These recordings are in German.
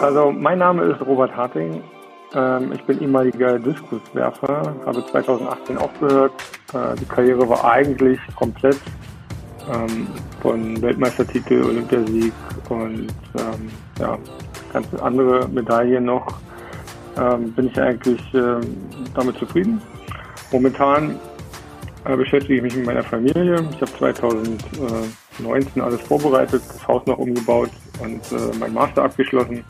Also mein Name ist Robert Harting. Ähm, ich bin ehemaliger Diskuswerfer, habe 2018 aufgehört. Äh, die Karriere war eigentlich komplett ähm, von Weltmeistertitel, Olympiasieg und ähm, ja, ganz andere Medaillen noch. Bin ich eigentlich damit zufrieden. Momentan äh, beschäftige ich mich mit meiner Familie. Ich habe 2019 alles vorbereitet, das Haus noch umgebaut und äh, mein Master abgeschlossen.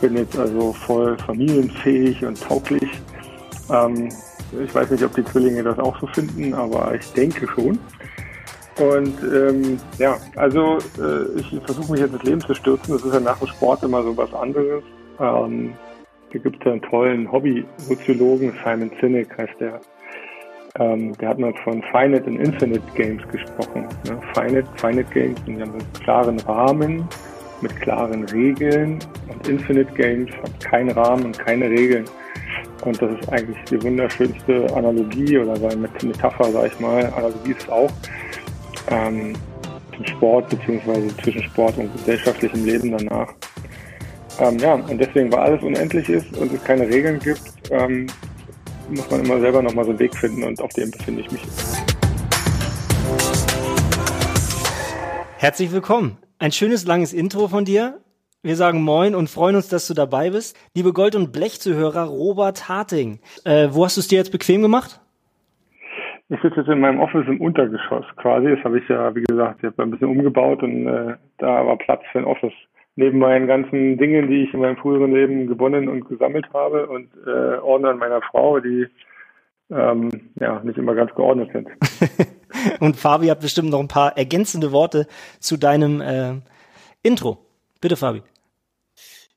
Bin jetzt also voll familienfähig und tauglich. Ähm, ich weiß nicht, ob die Zwillinge das auch so finden, aber ich denke schon. Und ähm, ja, also äh, ich versuche mich jetzt ins Leben zu stürzen. Das ist ja nach dem Sport immer so was anderes. Ähm, da gibt es ja einen tollen Hobby-Soziologen, Simon Sinek heißt der. Ähm, der hat mal von Finite und Infinite Games gesprochen. Ne? Finite, Finite Games die haben einen klaren Rahmen mit klaren Regeln und Infinite Games haben keinen Rahmen und keine Regeln. Und das ist eigentlich die wunderschönste Analogie oder mit Metapher, sag ich mal. Analogie ist auch ähm, zum Sport beziehungsweise zwischen Sport und gesellschaftlichem Leben danach. Ähm, ja, und deswegen, weil alles unendlich ist und es keine Regeln gibt, ähm, muss man immer selber nochmal so einen Weg finden und auf dem befinde ich mich. Herzlich willkommen. Ein schönes langes Intro von dir. Wir sagen Moin und freuen uns, dass du dabei bist. Liebe Gold- und Blechzuhörer, Robert Harting. Äh, wo hast du es dir jetzt bequem gemacht? Ich sitze jetzt in meinem Office im Untergeschoss quasi. Das habe ich ja, wie gesagt, ich habe ein bisschen umgebaut und äh, da war Platz für ein Office. Neben meinen ganzen Dingen, die ich in meinem früheren Leben gewonnen und gesammelt habe und äh, Ordnern meiner Frau, die ähm, ja nicht immer ganz geordnet sind. und Fabi hat bestimmt noch ein paar ergänzende Worte zu deinem äh, Intro. Bitte, Fabi.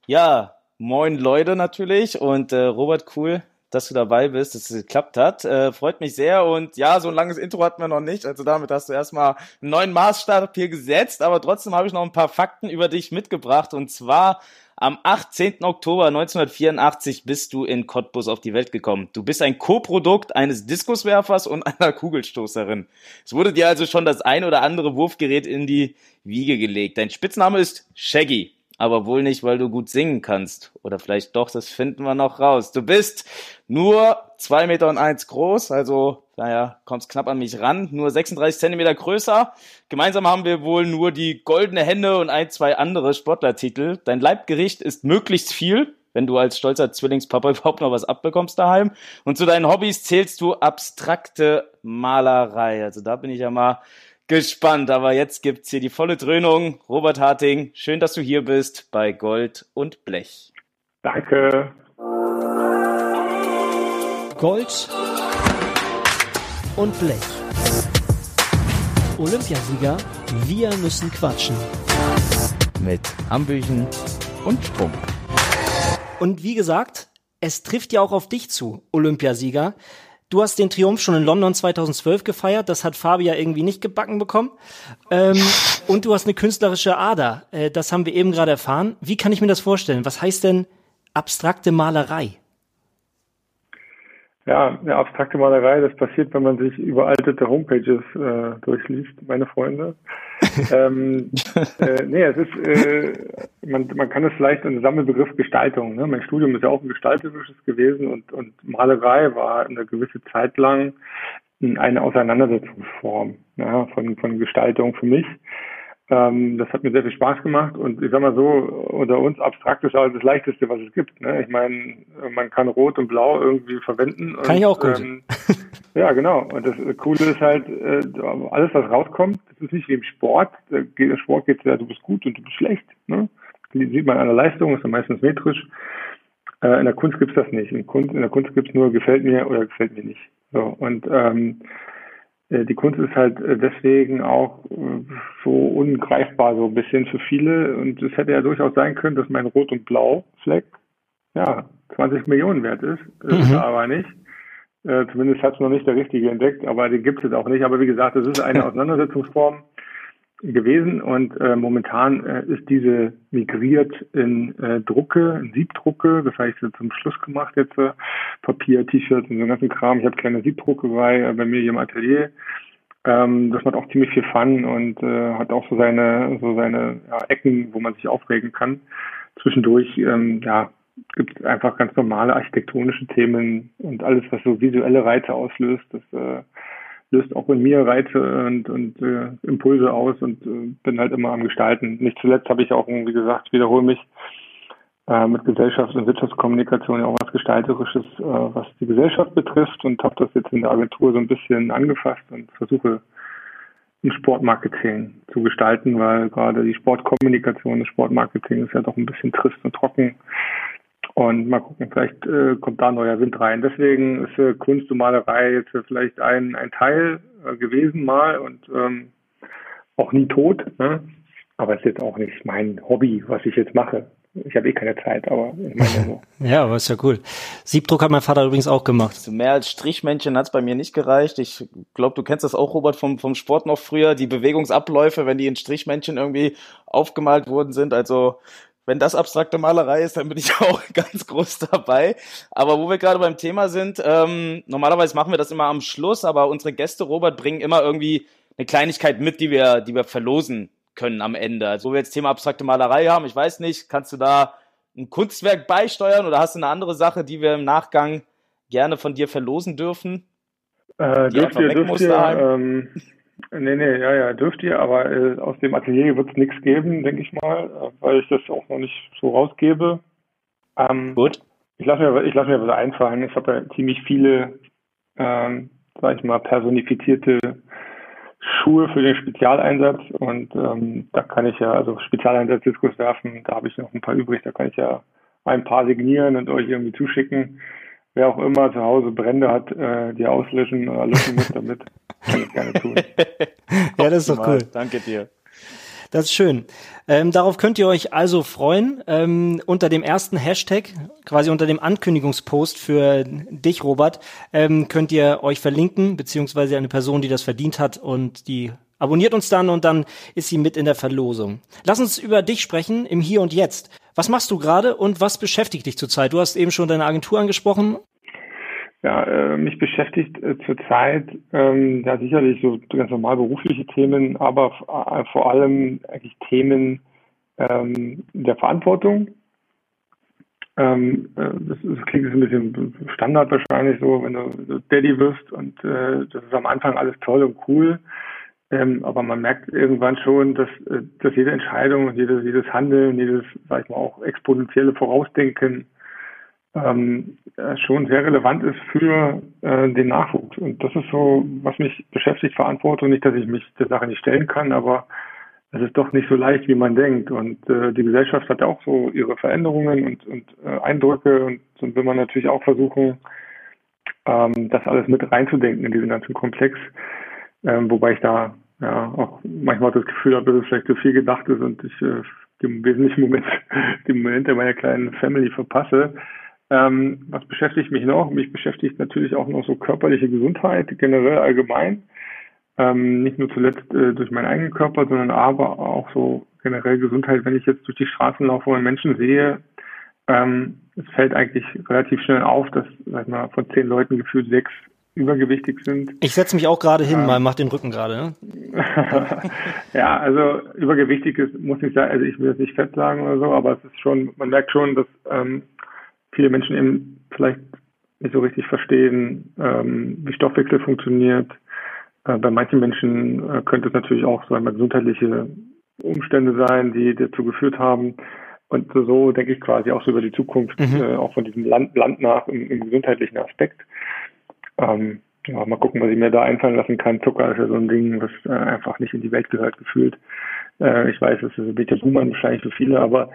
Ja, moin Leute natürlich und äh, Robert, cool, dass du dabei bist, dass es geklappt hat. Äh, freut mich sehr. Und ja, so ein langes Intro hatten wir noch nicht. Also damit hast du erstmal einen neuen Maßstab hier gesetzt. Aber trotzdem habe ich noch ein paar Fakten über dich mitgebracht. Und zwar am 18. Oktober 1984 bist du in Cottbus auf die Welt gekommen. Du bist ein Co-Produkt eines Diskuswerfers und einer Kugelstoßerin. Es wurde dir also schon das ein oder andere Wurfgerät in die Wiege gelegt. Dein Spitzname ist Shaggy aber wohl nicht, weil du gut singen kannst. Oder vielleicht doch, das finden wir noch raus. Du bist nur zwei Meter und eins groß, also naja, kommst knapp an mich ran, nur 36 Zentimeter größer. Gemeinsam haben wir wohl nur die goldene Hände und ein, zwei andere Sportlertitel. Dein Leibgericht ist möglichst viel, wenn du als stolzer Zwillingspapa überhaupt noch was abbekommst daheim. Und zu deinen Hobbys zählst du abstrakte Malerei. Also da bin ich ja mal gespannt. Aber jetzt gibt's hier die volle Dröhnung. Robert Harting, schön, dass du hier bist bei Gold und Blech. Danke. Gold und Blech. Olympiasieger, wir müssen quatschen. Mit Hambüchen und Sprung. Und wie gesagt, es trifft ja auch auf dich zu, Olympiasieger. Du hast den Triumph schon in London 2012 gefeiert. Das hat Fabi ja irgendwie nicht gebacken bekommen. Ähm, und du hast eine künstlerische Ader. Äh, das haben wir eben gerade erfahren. Wie kann ich mir das vorstellen? Was heißt denn abstrakte Malerei? Ja, eine abstrakte Malerei, das passiert, wenn man sich überaltete Homepages äh, durchliest, meine Freunde. ähm, äh, nee, es ist, äh, man, man kann es vielleicht in Sammelbegriff Gestaltung. Ne? Mein Studium ist ja auch ein gestalterisches gewesen und, und Malerei war eine gewisse Zeit lang eine Auseinandersetzungsform ja, von, von Gestaltung für mich. Ähm, das hat mir sehr viel Spaß gemacht und ich sag mal so, unter uns abstrakt ist halt das Leichteste, was es gibt. Ne? Ich meine, man kann Rot und Blau irgendwie verwenden. Kann und, ich auch gut. Ähm, ja, genau. Und das Coole ist halt, äh, alles, was rauskommt, das ist nicht wie im Sport. Im Sport geht es ja, du bist gut und du bist schlecht. Ne? Die sieht man an der Leistung, ist ja meistens metrisch. Äh, in der Kunst gibt's das nicht. In, Kunst, in der Kunst gibt's nur gefällt mir oder gefällt mir nicht. So, und ähm, äh, die Kunst ist halt äh, deswegen auch äh, so ungreifbar so ein bisschen für viele und es hätte ja durchaus sein können, dass mein Rot- und Blau-Fleck ja 20 Millionen wert ist, mhm. aber nicht. Äh, zumindest hat es noch nicht der Richtige entdeckt, aber den gibt es auch nicht. Aber wie gesagt, es ist eine Auseinandersetzungsform gewesen und äh, momentan äh, ist diese migriert in äh, Drucke, in Siebdrucke, das habe ich jetzt zum Schluss gemacht jetzt, äh, Papier, T-Shirts und so ganzen Kram. Ich habe kleine Siebdruckerei äh, bei mir hier im Atelier Ähm, das macht auch ziemlich viel Fun und äh, hat auch so seine, so seine ja, Ecken, wo man sich aufregen kann. Zwischendurch, ähm, ja, gibt es einfach ganz normale architektonische Themen und alles, was so visuelle Reize auslöst, das äh, löst auch in mir Reize und, und äh, Impulse aus und äh, bin halt immer am Gestalten. Nicht zuletzt habe ich auch, wie gesagt, wiederhole mich, äh, mit Gesellschafts- und Wirtschaftskommunikation ja auch was Gestalterisches, äh, was die Gesellschaft betrifft und habe das jetzt in der Agentur so ein bisschen angefasst und versuche ein Sportmarketing zu gestalten, weil gerade die Sportkommunikation, das Sportmarketing ist ja doch ein bisschen trist und trocken. Und mal gucken, vielleicht äh, kommt da neuer Wind rein. Deswegen ist äh, Kunst und Malerei jetzt vielleicht ein, ein Teil äh, gewesen mal und ähm, auch nie tot. Ne? Aber es ist jetzt auch nicht mein Hobby, was ich jetzt mache. Ich habe eh keine Zeit, aber ich meine so. ja, aber ist ja cool. Siebdruck hat mein Vater übrigens auch gemacht. Also mehr als Strichmännchen hat's bei mir nicht gereicht. Ich glaube, du kennst das auch, Robert, vom, vom Sport noch früher, die Bewegungsabläufe, wenn die in Strichmännchen irgendwie aufgemalt worden sind. Also wenn das abstrakte Malerei ist, dann bin ich auch ganz groß dabei. Aber wo wir gerade beim Thema sind, ähm, normalerweise machen wir das immer am Schluss, aber unsere Gäste, Robert, bringen immer irgendwie eine Kleinigkeit mit, die wir, die wir verlosen können am Ende. Also wo wir jetzt Thema abstrakte Malerei haben, ich weiß nicht, kannst du da ein Kunstwerk beisteuern oder hast du eine andere Sache, die wir im Nachgang gerne von dir verlosen dürfen? Äh, dürft ihr, dürft ihr, ähm, nee, nee, ja, ja, dürft ihr, aber äh, aus dem Atelier wird es nichts geben, denke ich mal, äh, weil ich das auch noch nicht so rausgebe. Ähm, Gut. Ich lasse mir, ich lasse mir was einfallen. Ich habe ja ziemlich viele, ähm, sag ich mal, personifizierte Schuhe für den Spezialeinsatz und ähm, da kann ich ja, also Spezialeinsatz Diskus werfen, da habe ich noch ein paar übrig, da kann ich ja ein paar signieren und euch irgendwie zuschicken. Wer auch immer zu Hause Brände hat, äh, die auslöschen oder löschen muss damit, kann ich gerne tun. ja, das ist doch cool. Danke dir. Das ist schön. Ähm, darauf könnt ihr euch also freuen. Ähm, unter dem ersten Hashtag, quasi unter dem Ankündigungspost für dich, Robert, ähm, könnt ihr euch verlinken, beziehungsweise eine Person, die das verdient hat und die abonniert uns dann und dann ist sie mit in der Verlosung. Lass uns über dich sprechen im Hier und Jetzt. Was machst du gerade und was beschäftigt dich zurzeit? Du hast eben schon deine Agentur angesprochen. Ja, äh, mich beschäftigt äh, zurzeit ähm, ja sicherlich so ganz normal berufliche Themen, aber äh, vor allem eigentlich Themen ähm, der Verantwortung. Ähm, äh, das, das klingt jetzt ein bisschen Standard wahrscheinlich so, wenn du Daddy wirst und äh, das ist am Anfang alles toll und cool. Ähm, aber man merkt irgendwann schon, dass, äh, dass jede Entscheidung jedes, jedes Handeln, jedes, sag ich mal, auch exponentielle Vorausdenken ähm, äh, schon sehr relevant ist für äh, den Nachwuchs. Und das ist so, was mich beschäftigt, Verantwortung. Nicht, dass ich mich der Sache nicht stellen kann, aber es ist doch nicht so leicht, wie man denkt. Und äh, die Gesellschaft hat auch so ihre Veränderungen und, und äh, Eindrücke und, und will man natürlich auch versuchen, ähm, das alles mit reinzudenken in diesen ganzen Komplex. Ähm, wobei ich da ja auch manchmal das Gefühl habe, dass es vielleicht zu viel gedacht ist und ich äh, den wesentlichen Moment, den Moment der meiner kleinen Family verpasse. Ähm, was beschäftigt mich noch? Mich beschäftigt natürlich auch noch so körperliche Gesundheit, generell allgemein. Ähm, nicht nur zuletzt äh, durch meinen eigenen Körper, sondern aber auch so generell Gesundheit, wenn ich jetzt durch die Straßen laufe und Menschen sehe. Ähm, es fällt eigentlich relativ schnell auf, dass sag mal, von zehn Leuten gefühlt sechs übergewichtig sind. Ich setze mich auch gerade hin, ähm, mal mach den Rücken gerade. Ne? ja, also übergewichtig ist, muss ich sagen, also ich will jetzt nicht fett sagen oder so, aber es ist schon, man merkt schon, dass ähm, viele Menschen eben vielleicht nicht so richtig verstehen, ähm, wie Stoffwechsel funktioniert. Äh, bei manchen Menschen äh, könnte es natürlich auch so einmal gesundheitliche Umstände sein, die dazu geführt haben. Und so denke ich quasi auch so über die Zukunft, mhm. äh, auch von diesem Land, Land nach im, im gesundheitlichen Aspekt. Ähm, ja, mal gucken, was ich mir da einfallen lassen kann. Zucker ist ja so ein Ding, was äh, einfach nicht in die Welt gehört, gefühlt. Äh, ich weiß, es ist ein bisschen Buhmann wahrscheinlich für viele, aber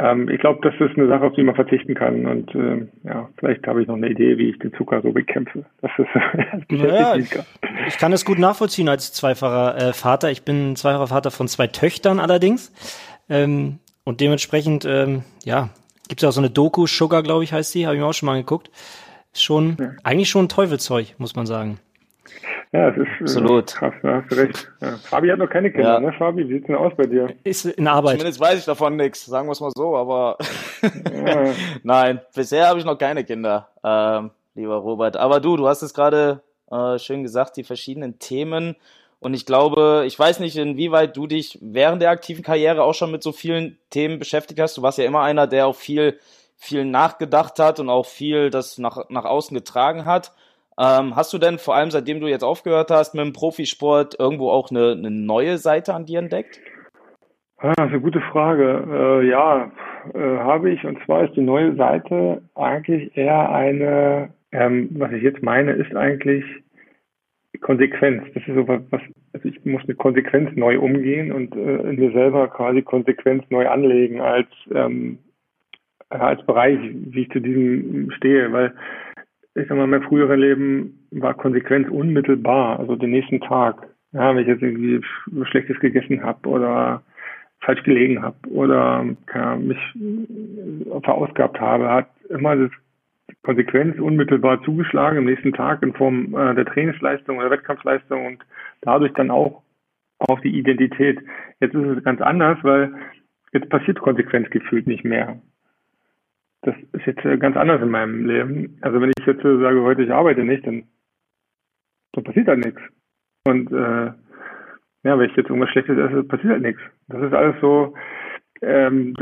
ähm, ich glaube, das ist eine Sache, auf die man verzichten kann. Und äh, ja, vielleicht habe ich noch eine Idee, wie ich den Zucker so bekämpfe. Das ist das naja, ich kann es gut nachvollziehen als zweifacher äh, Vater. Ich bin zweifacher Vater von zwei Töchtern allerdings. Ähm, und dementsprechend, ähm, ja, gibt es ja auch so eine Doku, Sugar, glaube ich, heißt die, habe ich mir auch schon mal angeguckt. Schon, ja. eigentlich schon ein Teufelzeug, muss man sagen. Ja, es ist äh, Absolut. krass, da hast du recht. Ja. Fabi hat noch keine Kinder, ja. ne? Fabi, wie sieht's denn aus bei dir? Ist in Arbeit. Zumindest weiß ich davon nichts, sagen wir es mal so, aber nein, bisher habe ich noch keine Kinder, ähm, lieber Robert. Aber du, du hast es gerade Äh, schön gesagt, die verschiedenen Themen. Und ich glaube, ich weiß nicht, inwieweit du dich während der aktiven Karriere auch schon mit so vielen Themen beschäftigt hast. Du warst ja immer einer, der auch viel, viel nachgedacht hat und auch viel das nach, nach außen getragen hat. Ähm, hast du denn vor allem, seitdem du jetzt aufgehört hast mit dem Profisport, irgendwo auch eine, eine neue Seite an dir entdeckt? Ah, das ist eine gute Frage. Äh, ja, äh, habe ich. Und zwar ist die neue Seite eigentlich eher eine, ähm, was ich jetzt meine, ist eigentlich Konsequenz. Das ist so was, was also ich muss mit Konsequenz neu umgehen und äh, in mir selber quasi Konsequenz neu anlegen als ähm, als Bereich, wie ich zu diesem stehe, weil ich sag mal, mein früheres Leben war Konsequenz unmittelbar, also den nächsten Tag. Ja, wenn ich jetzt irgendwie Schlechtes gegessen habe oder falsch gelegen habe oder ja, mich verausgabt habe, hat immer das Konsequenz unmittelbar zugeschlagen am nächsten Tag in Form äh, der Trainingsleistung oder Wettkampfleistung und dadurch dann auch auf die Identität. Jetzt ist es ganz anders, weil jetzt passiert Konsequenz gefühlt nicht mehr. Das ist jetzt äh, ganz anders in meinem Leben. Also wenn ich jetzt sage, heute ich arbeite nicht, dann, dann passiert halt nichts. Und äh, ja, wenn ich jetzt irgendwas Schlechtes esse, passiert halt nichts. Das ist alles so, ähm,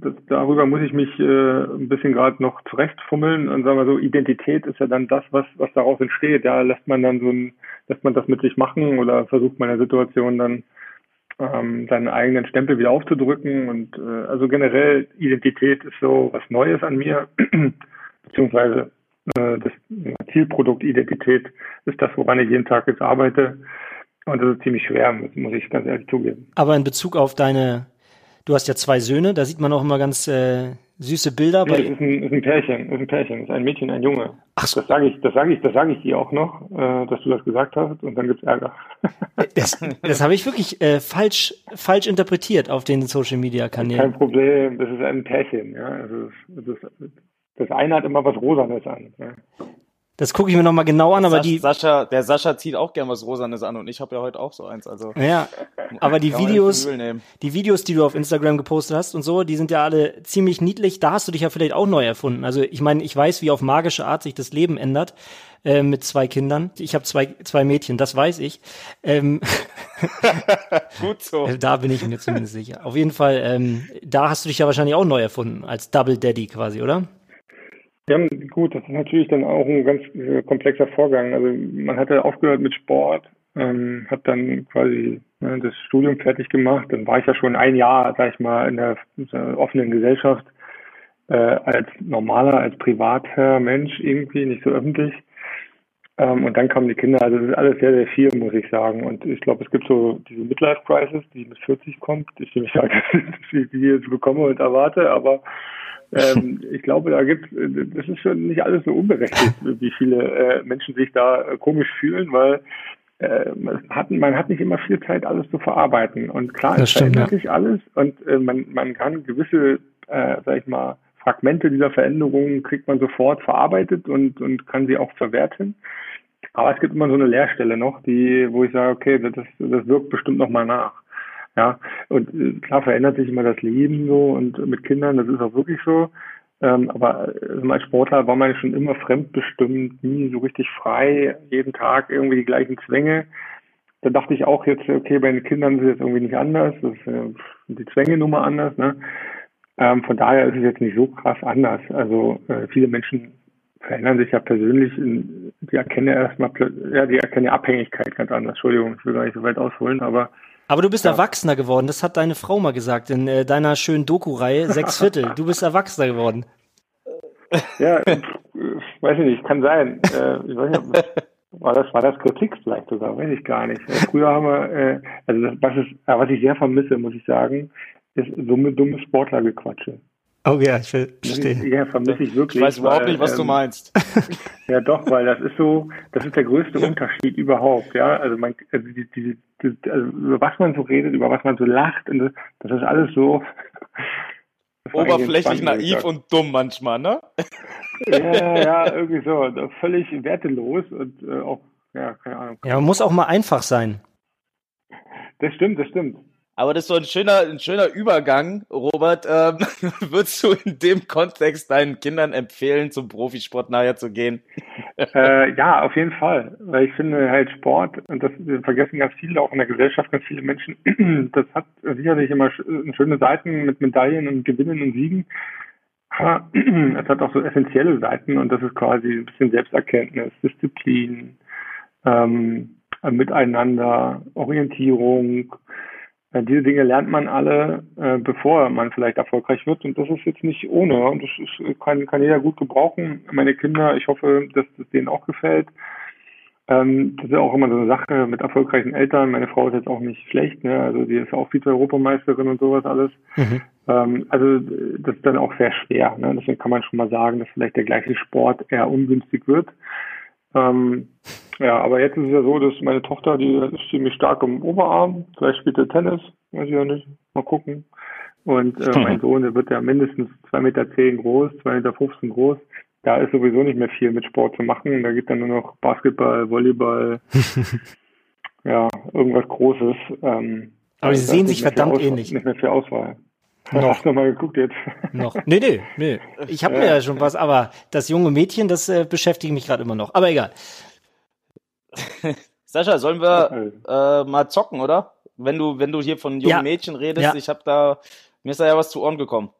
das, darüber muss ich mich äh, ein bisschen gerade noch zurechtfummeln und sagen wir so, Identität ist ja dann das, was, was daraus entsteht. Ja, lässt man dann so ein, lässt man das mit sich machen oder versucht man der Situation dann ähm, seinen eigenen Stempel wieder aufzudrücken. Und äh, also generell Identität ist so was Neues an mir, beziehungsweise äh, das Zielprodukt Identität ist das, woran ich jeden Tag jetzt arbeite. Und das ist ziemlich schwer, muss ich ganz ehrlich zugeben. Aber in Bezug auf deine, du hast ja zwei Söhne, da sieht man auch immer ganz äh, süße Bilder. Nee, das ist ein, ist ein Pärchen, ist ein Pärchen, ist ein Mädchen, ein Junge. Ach so. Das sage ich, das sage ich, das sage ich dir auch noch, äh, dass du das gesagt hast und dann gibt's Ärger. das das habe ich wirklich äh, falsch, falsch interpretiert auf den Social Media Kanälen. Kein Problem, das ist ein Pärchen, ja. Also das, das, das eine hat immer was Rosanes an. Ja. Das gucke ich mir nochmal genau an, aber Sas die. Sascha, der Sascha zieht auch gern was Rosanes an und ich habe ja heute auch so eins. Also ja, aber die Videos, die Videos, die du auf Instagram gepostet hast und so, die sind ja alle ziemlich niedlich. Da hast du dich ja vielleicht auch neu erfunden. Also ich meine, ich weiß, wie auf magische Art sich das Leben ändert äh, mit zwei Kindern. Ich habe zwei zwei Mädchen, das weiß ich. Ähm, Gut so. Da bin ich mir zumindest sicher. Auf jeden Fall, ähm, da hast du dich ja wahrscheinlich auch neu erfunden als Double Daddy quasi, oder? Ja, gut, das ist natürlich dann auch ein ganz äh, komplexer Vorgang. Also man hatte aufgehört mit Sport, ähm, hat dann quasi ne, das Studium fertig gemacht. Dann war ich ja schon ein Jahr, sag ich mal, in der, in der offenen Gesellschaft äh, als normaler, als privater Mensch irgendwie, nicht so öffentlich. Ähm, und dann kamen die Kinder. Also das ist alles sehr, sehr viel, muss ich sagen. Und ich glaube, es gibt so diese Midlife-Crisis, die mit 40 kommt. Ich will nicht sagen, dass ich die jetzt bekomme und erwarte, aber ähm, ich glaube, da gibt das ist schon nicht alles so unberechtigt, wie viele äh, Menschen sich da äh, komisch fühlen, weil äh, man, hat, man hat nicht immer viel Zeit, alles zu verarbeiten. Und klar, das es stimmt, verändert ja. sich alles und äh, man, man kann gewisse, äh, sag ich mal, Fragmente dieser Veränderungen kriegt man sofort verarbeitet und, und kann sie auch verwerten. Aber es gibt immer so eine Leerstelle noch, die, wo ich sage, okay, das, das wirkt bestimmt noch mal nach. Ja, und äh, klar verändert sich immer das Leben so und mit Kindern, das ist auch wirklich so. Ähm, aber also als Sportler war man schon immer fremdbestimmt, nie so richtig frei, jeden Tag irgendwie die gleichen Zwänge. Da dachte ich auch jetzt, okay, bei den Kindern ist es jetzt irgendwie nicht anders, das ist äh, die Zwänge Nummer anders. Ne? Ähm, von daher ist es jetzt nicht so krass anders. Also äh, viele Menschen verändern sich ja persönlich, in, die erkennen erstmal, ja, die erkennen Abhängigkeit ganz anders. Entschuldigung, ich will gar nicht so weit ausholen, aber aber du bist ja. Erwachsener geworden, das hat deine Frau mal gesagt in äh, deiner schönen Doku-Reihe, sechs Viertel. Du bist Erwachsener geworden. Ja, äh, weiß ich nicht, kann sein. Äh, ich weiß nicht, war das, war das Kritik vielleicht sogar, weiß ich gar nicht. Äh, früher haben wir, äh, also das, was, ist, äh, was ich sehr vermisse, muss ich sagen, ist dumme, dumme Sportlergequatsche. Oh ja, ich verstehe. Ja, vermisse ich wirklich. Ich weiß überhaupt weil, nicht, was ähm, du meinst. Ja, doch, weil das ist so, das ist der größte Unterschied überhaupt, ja. Also man, also die, die, die, also über was man so redet, über was man so lacht, und das, das ist alles so oberflächlich naiv und dumm manchmal, ne? Ja, ja, irgendwie so, völlig wertelos und äh, auch, ja, keine Ahnung. Ja, man muss auch mal einfach sein. Das stimmt, das stimmt. Aber das ist so ein schöner, ein schöner Übergang, Robert. Ähm, würdest du in dem Kontext deinen Kindern empfehlen, zum Profisport nachher zu gehen? äh, ja, auf jeden Fall. Weil ich finde halt Sport, und das vergessen ganz viele, auch in der Gesellschaft ganz viele Menschen, das hat sicherlich immer schöne Seiten mit Medaillen und Gewinnen und Siegen. Aber es hat auch so essentielle Seiten und das ist quasi ein bisschen Selbsterkenntnis, Disziplin, ähm, Miteinander, Orientierung, äh, diese Dinge lernt man alle, äh, bevor man vielleicht erfolgreich wird. Und das ist jetzt nicht ohne. Und das ist, kann, kann jeder gut gebrauchen. Meine Kinder, ich hoffe, dass das denen auch gefällt. Ähm, das ist auch immer so eine Sache mit erfolgreichen Eltern. Meine Frau ist jetzt auch nicht schlecht, ne? Also die ist auch Vize-Europameisterin und sowas alles. Mhm. Ähm, also das ist dann auch sehr schwer. Ne? Deswegen kann man schon mal sagen, dass vielleicht der gleiche Sport eher ungünstig wird. Ähm, ja, aber jetzt ist es ja so, dass meine Tochter, die ist ziemlich stark im Oberarm, vielleicht spielt er Tennis, weiß ich ja nicht, mal gucken. Und äh, mein Sohn, der wird ja mindestens zwei Meter zehn groß, zwei Meter fünfzehn groß. Da ist sowieso nicht mehr viel mit Sport zu machen. Da gibt dann nur noch Basketball, Volleyball, ja, irgendwas Großes. Ähm, aber sie sehen sich verdammt ähnlich. Nicht mehr viel Auswahl. Noch. Hast du mal geguckt jetzt? Noch. Nee, nee, nee. Ich habe ja. mir ja schon was, aber das junge Mädchen, das äh, beschäftigt mich gerade immer noch. Aber egal. Sascha, sollen wir äh, mal zocken, oder? Wenn du, wenn du hier von jungen ja. Mädchen redest, ja. ich habe da, mir ist da ja was zu Ohren gekommen.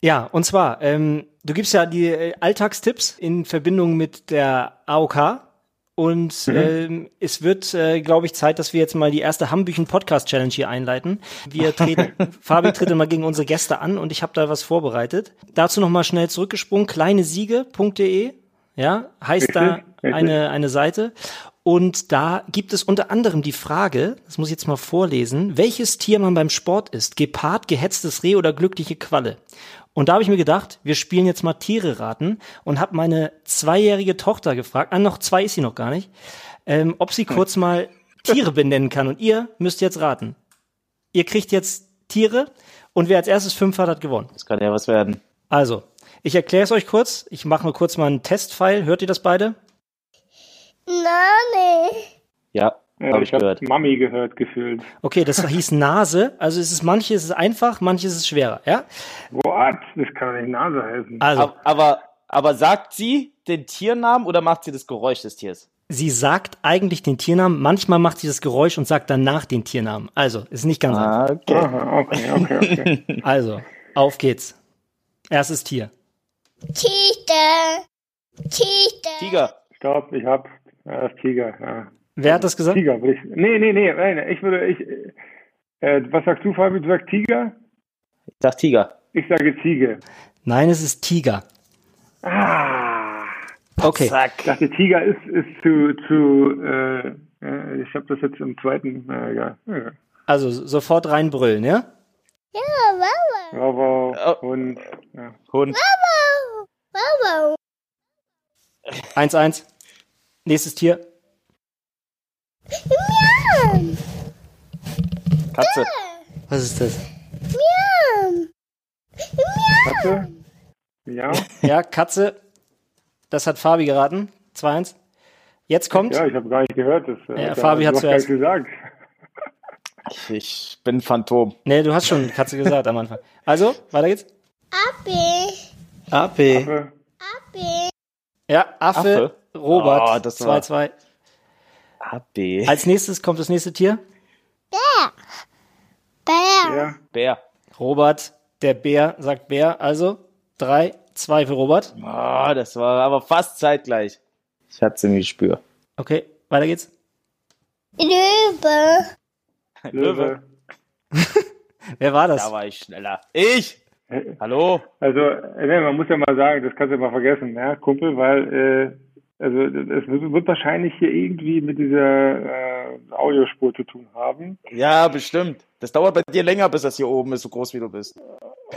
Ja, und zwar, ähm, du gibst ja die äh, Alltagstipps in Verbindung mit der AOK. Und mhm. ähm, es wird, äh, glaube ich, Zeit, dass wir jetzt mal die erste Hambüchen Podcast Challenge hier einleiten. Wir treten, Fabi tritt immer gegen unsere Gäste an und ich habe da was vorbereitet. Dazu nochmal schnell zurückgesprungen, kleinesiege.de, ja, heißt da eine, eine Seite. Und da gibt es unter anderem die Frage, das muss ich jetzt mal vorlesen, welches Tier man beim Sport ist, Gepard, gehetztes Reh oder glückliche Qualle. Und da habe ich mir gedacht, wir spielen jetzt mal Tiere raten und habe meine zweijährige Tochter gefragt, ah, noch zwei ist sie noch gar nicht, ähm, ob sie kurz mal Tiere benennen kann. Und ihr müsst jetzt raten. Ihr kriegt jetzt Tiere und wer als erstes fünf hat, hat gewonnen. Das kann ja was werden. Also, ich erkläre es euch kurz. Ich mache mal kurz mal einen Testfile. Hört ihr das beide? Nane. Ja, ja habe ich, ich gehört. Mami gehört gefühlt. Okay, das hieß Nase. Also es ist manches ist einfach, manches ist schwerer, ja? What? Das kann nicht Nase heißen. Also, aber, aber sagt sie den Tiernamen oder macht sie das Geräusch des Tiers? Sie sagt eigentlich den Tiernamen, manchmal macht sie das Geräusch und sagt danach den Tiernamen. Also, ist nicht ganz ah, einfach. Okay. Aha, okay, okay, okay. also, auf geht's. Erstes Tier. Tiger. Tiger. Tiger. Stopp, ich hab ja, das Tiger, ja. Wer hat das gesagt? Tiger, ich, nee, nee, nee, nein, ich würde, ich, äh, was sagst du, Fabi? Du sagst Tiger? Ich sag Tiger. Ich sage Ziege. Nein, es ist Tiger. Ah. Okay. Zack. Ich dachte, Tiger ist, ist zu, zu, äh, ich habe das jetzt im zweiten, äh, ja. Also sofort reinbrüllen, ja? Ja, wow. Wow, wow. Oh. Hund. Ja. Hund. Wow, wow. 1-1. Nächstes Tier. Miam. Katze. Was ist das? Miam. Katze? Ja. Ja, Katze. Das hat Fabi geraten. 2-1. Jetzt kommt. Ja, ich habe gar nicht gehört. Das, äh, ja, Fabi hat zuerst gesagt. Ich bin Phantom. Nee, du hast schon Katze gesagt am Anfang. Also, weiter geht's. Affe. Affe. Affe. Ja, Affe. Affe. Robert, 2-2. Oh, AB. Als nächstes kommt das nächste Tier. Bär. Bär. Bär. Bär. Robert, der Bär sagt Bär. Also 3, 2 für Robert. Oh, das war aber fast zeitgleich. Ich hatte sie im Gespür. Okay, weiter geht's. Löwe. Löwe. Wer war das? Da war ich schneller. Ich! Hallo? Also, man muss ja mal sagen, das kannst du ja mal vergessen, ja, Kumpel, weil äh, also es wird wahrscheinlich hier irgendwie mit dieser äh, Audiospur zu tun haben. Ja, bestimmt. Das dauert bei dir länger, bis das hier oben ist, so groß wie du bist.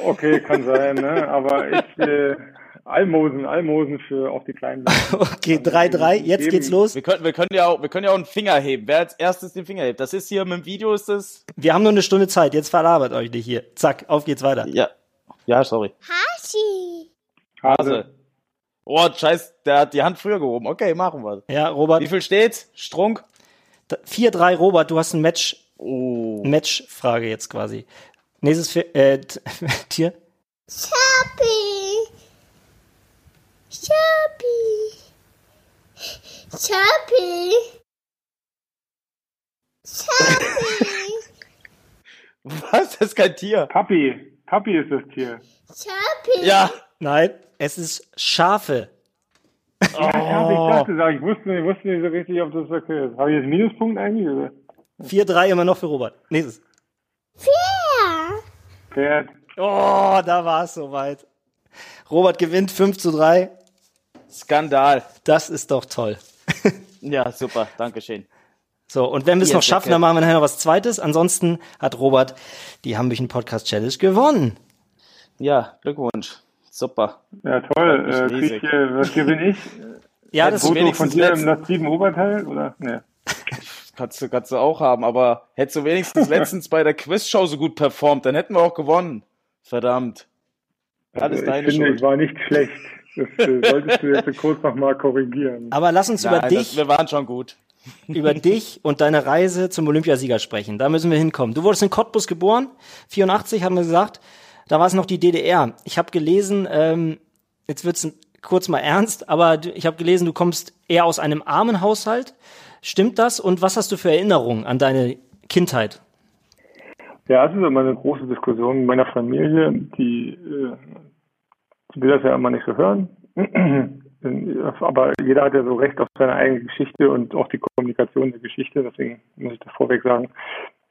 Okay, kann sein, ne? Aber ich äh, Almosen, Almosen für auch die kleinen. okay, 3-3, jetzt geben. geht's los. Wir können, wir können ja auch, wir können ja auch einen Finger heben. Wer als erstes den Finger hebt? Das ist hier mit dem Video ist das. Wir haben nur eine Stunde Zeit, jetzt verlabert euch nicht hier. Zack, auf geht's weiter. Ja. Ja, sorry. Hasi. Hase. Oh, scheiß, der hat die Hand früher gehoben. Okay, machen wir. Ja, Robert. Wie viel steht's? Strunk? 4-3, Robert, du hast ein Match. Oh. Match-Frage jetzt quasi. Nächstes äh, Tier. Schapi. Schapi. Chappy. Chappy. Was? Das ist kein Tier. Papi. Papi ist das Tier. Chappy. Ja. Nein, es ist Schafe. Ja, ich hab- ich dachte, ich wusste, ich wusste nicht so richtig, ob das okay ist. Habe ich jetzt Minuspunkt eigentlich? Oder? 4-3 immer noch für Robert. Nächstes. Vier. Pferd. Oh, da war es soweit. Robert gewinnt 5 zu 3. Skandal. Das ist doch toll. Ja, super. Dankeschön. So, und wenn wir es noch schaffen, dann machen wir nachher noch was Zweites. Ansonsten hat Robert die Hambüchen Podcast Challenge gewonnen. Ja, Glückwunsch. Super. Ja, toll. Äh, krieg äh, was gewinne ich? Ja, das Foto von wenigstens dir im letzten- nativen Oberteil? Oder? Nee. Kannst du, kannst du auch haben, aber hättest du wenigstens letztens bei der Quizshow so gut performt, dann hätten wir auch gewonnen. Verdammt. Alles Also, deine ich finde, Schuld. ich war nicht schlecht. Das äh, solltest du jetzt kurz nochmal korrigieren. Aber lass uns über Nein, dich, das, wir waren schon gut. über dich und deine Reise zum Olympiasieger sprechen. Da müssen wir hinkommen. Du wurdest in Cottbus geboren, 84 haben wir gesagt. Da war es noch die DDR. Ich habe gelesen, ähm, jetzt wird's kurz mal ernst, aber ich habe gelesen, du kommst eher aus einem armen Haushalt. Stimmt das? Und was hast du für Erinnerungen an deine Kindheit? Ja, es ist immer eine große Diskussion in meiner Familie, die äh, will das ja immer nicht so hören. Aber jeder hat ja so Recht auf seine eigene Geschichte und auch die Kommunikation der Geschichte, deswegen muss ich das vorweg sagen.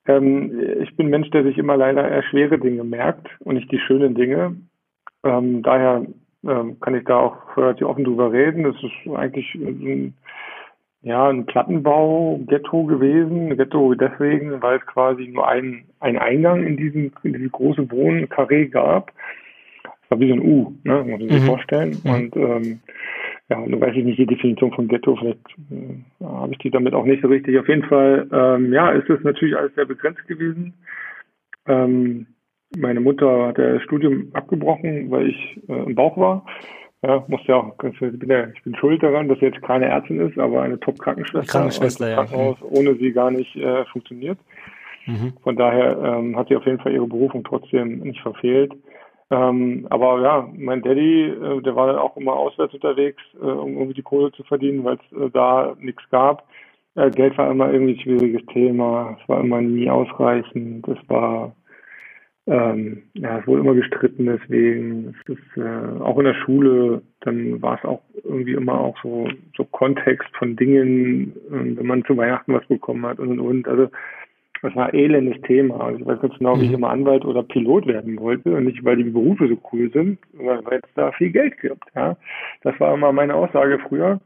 Ähm, ich bin Mensch, der sich immer leider eher schwere Dinge merkt und nicht die schönen Dinge. Ähm, daher ähm, kann ich da auch relativ offen drüber reden. Das ist eigentlich ein, ja, ein Plattenbau-Ghetto gewesen. Ein Ghetto deswegen, weil es quasi nur einen, einen Eingang in diesen, in dieses große Wohnkarree gab. Das war wie so ein U, ne, muss man sich Mhm. vorstellen. Und ähm, ja, nun weiß ich nicht die Definition von Ghetto, vielleicht äh, habe ich die damit auch nicht so richtig. Auf jeden Fall, ähm, ja, ist es natürlich alles sehr begrenzt gewesen. Ähm, meine Mutter hat das Studium abgebrochen, weil ich äh, im Bauch war. Ja, muss ja ich bin, ja, ich bin schuld daran, dass sie jetzt keine Ärztin ist, aber eine Top-Krankenschwester. Krankenschwester, ja. Krankenhaus ohne sie gar nicht äh, funktioniert. Mhm. Von daher ähm, hat sie auf jeden Fall ihre Berufung trotzdem nicht verfehlt. Ähm, aber ja, mein Daddy, äh, der war dann auch immer auswärts unterwegs, äh, um irgendwie die Kohle zu verdienen, weil es äh, da nichts gab. Äh, Geld war immer irgendwie ein schwieriges Thema. Es war immer nie ausreichend. Es war ähm, ja, es wurde immer gestritten deswegen. Es ist äh, auch in der Schule, dann war es auch irgendwie immer auch so, so Kontext von Dingen, äh, wenn man zu Weihnachten was bekommen hat und und und. Also das war ein elendes Thema. Also ich weiß ganz genau, wie ich Mhm. immer Anwalt oder Pilot werden wollte. Und nicht, weil die Berufe so cool sind, sondern weil es da viel Geld gibt. Ja, Das war immer meine Aussage früher.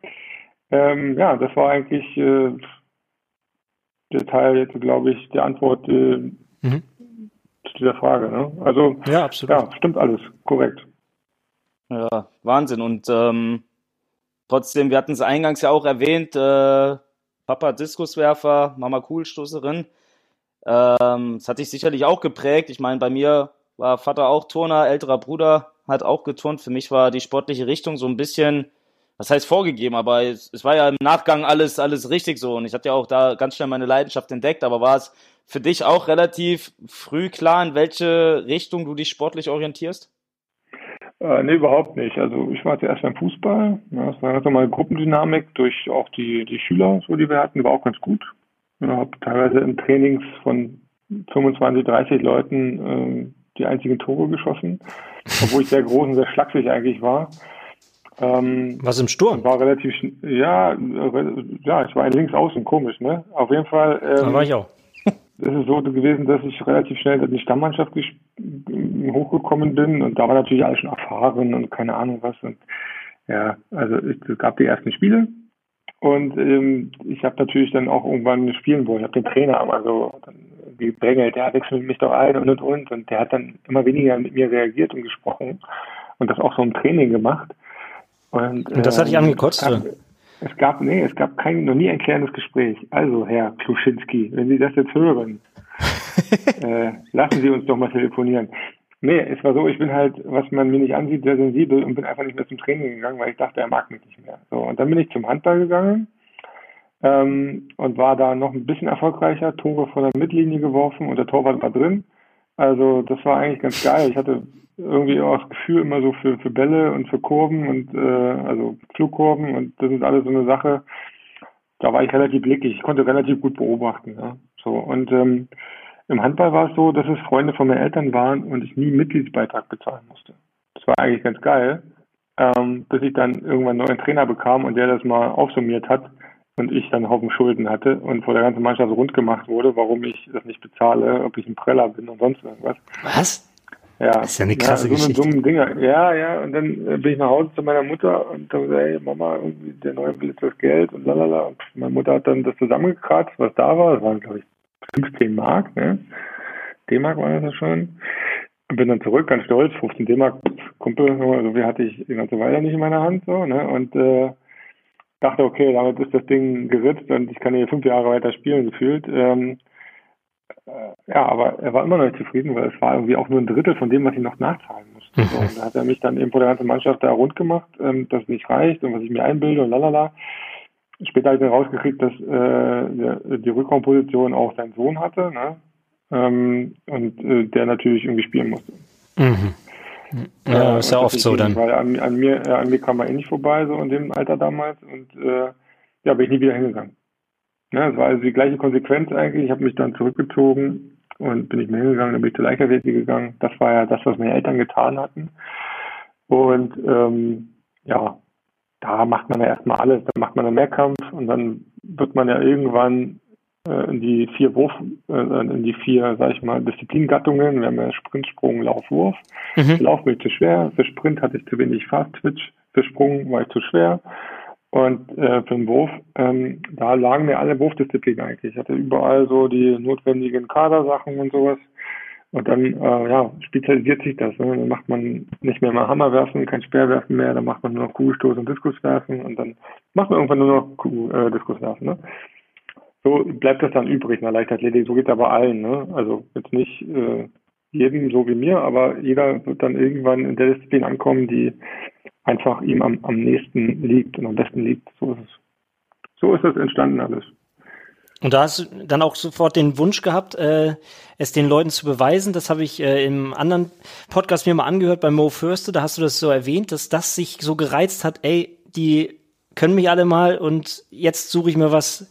Ähm, ja, das war eigentlich äh, der Teil jetzt, glaube ich, der Antwort äh, Mhm. zu dieser Frage. Ne? Also Ja, absolut. ja, stimmt alles, korrekt. Ja, Wahnsinn. Und ähm, trotzdem, wir hatten es eingangs ja auch erwähnt, äh, Papa Diskuswerfer, Mama Kugelstoßerin. Ähm, das hat dich sicherlich auch geprägt. Ich meine, bei mir war Vater auch Turner, älterer Bruder hat auch geturnt. Für mich war die sportliche Richtung so ein bisschen, was heißt vorgegeben, aber es, es war ja im Nachgang alles, alles richtig so. Und ich hatte ja auch da ganz schnell meine Leidenschaft entdeckt, aber war es für dich auch relativ früh klar, in welche Richtung du dich sportlich orientierst? Äh, nee, überhaupt nicht. Also ich war zuerst beim Fußball. Ja, das war ganz normale Gruppendynamik durch auch die, die Schüler, so die wir hatten, war auch ganz gut. Ich habe teilweise in Trainings von 25, 30 Leuten ähm, die einzigen Tore geschossen, obwohl ich sehr groß und sehr schlaksig eigentlich war. Ähm, Was im Sturm? war relativ, ja, ja, ich war ein Linksaußen, komisch, ne? Auf jeden Fall. Da Ähm, war ich auch. es ist so gewesen, dass ich relativ schnell in die Stammmannschaft hochgekommen bin und da war natürlich alles schon erfahren und keine Ahnung was und ja, also es gab die ersten Spiele und ähm, ich habe natürlich dann auch irgendwann spielen wollen. Ich habe den Trainer immer so dann gedrängelt, der wechselt mich doch ein und und und und der hat dann immer weniger mit mir reagiert und gesprochen und das auch so im Training gemacht. Und, Und das hat dich ähm, angekotzt, es gab-? Es gab, nee, es gab kein, noch nie ein klärendes Gespräch. Also, Herr Kluschinski, wenn Sie das jetzt hören, äh, lassen Sie uns doch mal telefonieren. Nee, es war so, ich bin halt, was man mir nicht ansieht, sehr sensibel und bin einfach nicht mehr zum Training gegangen, weil ich dachte, er mag mich nicht mehr. So, und dann bin ich zum Handball gegangen ähm, und war da noch ein bisschen erfolgreicher, Tore von der Mittellinie geworfen und der Torwart war drin. Also das war eigentlich ganz geil. Ich hatte irgendwie auch das Gefühl immer so für, für Bälle und für Kurven und äh, also Flugkurven und das ist alles so eine Sache. Da war ich relativ blickig. Ich konnte relativ gut beobachten. Ja. So und ähm, im Handball war es so, dass es Freunde von meinen Eltern waren und ich nie Mitgliedsbeitrag bezahlen musste. Das war eigentlich ganz geil, ähm, bis ich dann irgendwann einen neuen Trainer bekam und der das mal aufsummiert hat und ich dann einen Haufen Schulden hatte und vor der ganzen Mannschaft rund gemacht wurde, warum ich das nicht bezahle, ob ich ein Preller bin und sonst irgendwas. Was? Ja, Das ist ja eine krasse so eine Geschichte. dummen Dinger. Ja, ja, und dann äh, bin ich nach Hause zu meiner Mutter und dann gesagt, hey Mama, irgendwie der neue will jetzt das Geld und lalala. Und meine Mutter hat dann das zusammengekratzt, was da war. Das waren, glaube ich, 15 Mark, ne? D-Mark war das ja schon. Bin dann zurück, ganz stolz, 15 D-Mark, Kumpel, so viel hatte ich die ganze Weile nicht in meiner Hand, so, ne? Und äh, dachte, okay, damit ist das Ding geritzt und ich kann hier fünf Jahre weiter spielen, gefühlt. Ähm, äh, ja, aber er war immer noch nicht zufrieden, weil es war irgendwie auch nur ein Drittel von dem, was ich noch nachzahlen musste. So, und da hat er mich dann eben vor der ganzen Mannschaft da rund gemacht, ähm, dass es nicht reicht und was ich mir einbilde und lalala. Später habe ich dann rausgekriegt, dass äh, die Rückraumposition auch sein Sohn hatte, ne? ähm, und äh, der natürlich irgendwie spielen musste. Mhm. Ja, Äh, ist ja oft so dann. Weil an, an, mir, äh, an mir kam er eh nicht vorbei, so in dem Alter damals. Und äh, ja, bin ich nie wieder hingegangen. Ne, es war also die gleiche Konsequenz eigentlich. Ich habe mich dann zurückgezogen und bin nicht mehr hingegangen, dann bin ich zur Leichtathletik gegangen. Das war ja das, was meine Eltern getan hatten. Und ähm, ja, da macht man ja erstmal alles. Da macht man einen Mehrkampf und dann wird man ja irgendwann äh, in die vier Wurf, äh, in die vier, sag ich mal, Disziplingattungen. Wir haben ja Sprint, Sprung, Lauf, Wurf. Mhm. Lauf war ich zu schwer, für Sprint hatte ich zu wenig Fast Twitch, für Sprung war ich zu schwer. Und äh, für den Wurf, ähm, da lagen mir alle Wurfdisziplinen eigentlich. Ich hatte überall so die notwendigen Kadersachen und sowas. Und dann äh, ja, spezialisiert sich das. Ne? Dann macht man nicht mehr mal Hammerwerfen, kein Speerwerfen mehr, dann macht man nur noch Kugelstoß und Diskuswerfen und dann macht man irgendwann nur noch Kuh, äh, Diskuswerfen. Ne? So bleibt das dann übrig in der Leichtathletik. So geht aber allen. Ne? Also jetzt nicht äh, jedem so wie mir, aber jeder wird dann irgendwann in der Disziplin ankommen, die einfach ihm am, am nächsten liegt und am besten liegt. So ist es. So ist das entstanden alles. Und da hast du dann auch sofort den Wunsch gehabt, äh, es den Leuten zu beweisen. Das habe ich äh, im anderen Podcast mir mal angehört bei Mo Förste. Da hast du das so erwähnt, dass das sich so gereizt hat. Ey, die können mich alle mal und jetzt suche ich mir was,